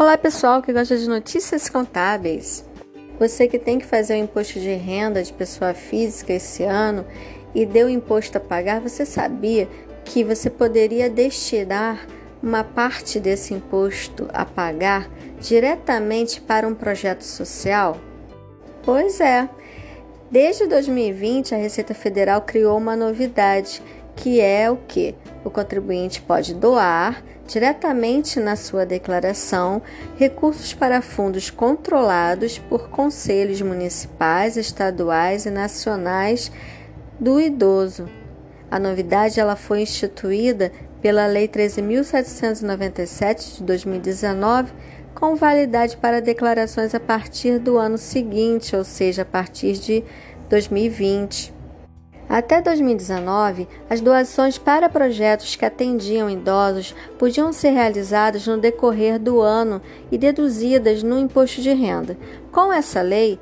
Olá pessoal que gosta de notícias contábeis. Você que tem que fazer o imposto de renda de pessoa física esse ano e deu imposto a pagar, você sabia que você poderia destinar uma parte desse imposto a pagar diretamente para um projeto social? Pois é. Desde 2020, a Receita Federal criou uma novidade, que é o que? O contribuinte pode doar diretamente na sua declaração recursos para fundos controlados por conselhos municipais, estaduais e nacionais do idoso. A novidade ela foi instituída pela Lei 13.797 de 2019, com validade para declarações a partir do ano seguinte, ou seja, a partir de 2020. Até 2019, as doações para projetos que atendiam idosos podiam ser realizadas no decorrer do ano e deduzidas no imposto de renda. Com essa lei,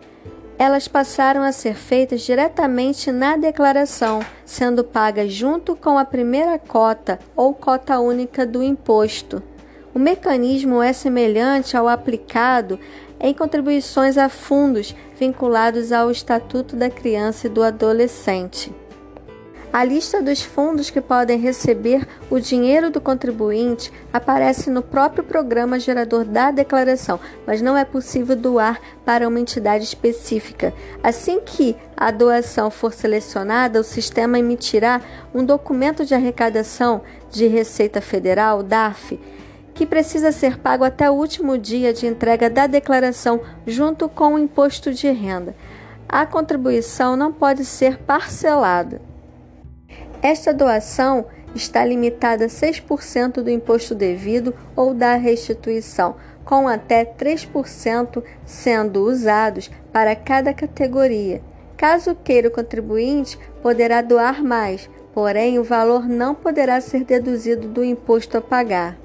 elas passaram a ser feitas diretamente na declaração, sendo pagas junto com a primeira cota ou cota única do imposto. O mecanismo é semelhante ao aplicado em contribuições a fundos vinculados ao Estatuto da Criança e do Adolescente. A lista dos fundos que podem receber o dinheiro do contribuinte aparece no próprio programa gerador da declaração, mas não é possível doar para uma entidade específica. Assim que a doação for selecionada, o sistema emitirá um documento de arrecadação de Receita Federal, DAF, que precisa ser pago até o último dia de entrega da declaração, junto com o imposto de renda. A contribuição não pode ser parcelada. Esta doação está limitada a 6% do imposto devido ou da restituição, com até 3% sendo usados para cada categoria. Caso queira o contribuinte, poderá doar mais, porém o valor não poderá ser deduzido do imposto a pagar.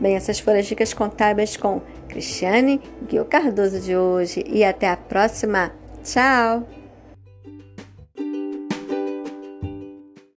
Bem, essas foram as dicas contábeis com Cristiane Guio Cardoso de hoje e até a próxima. Tchau!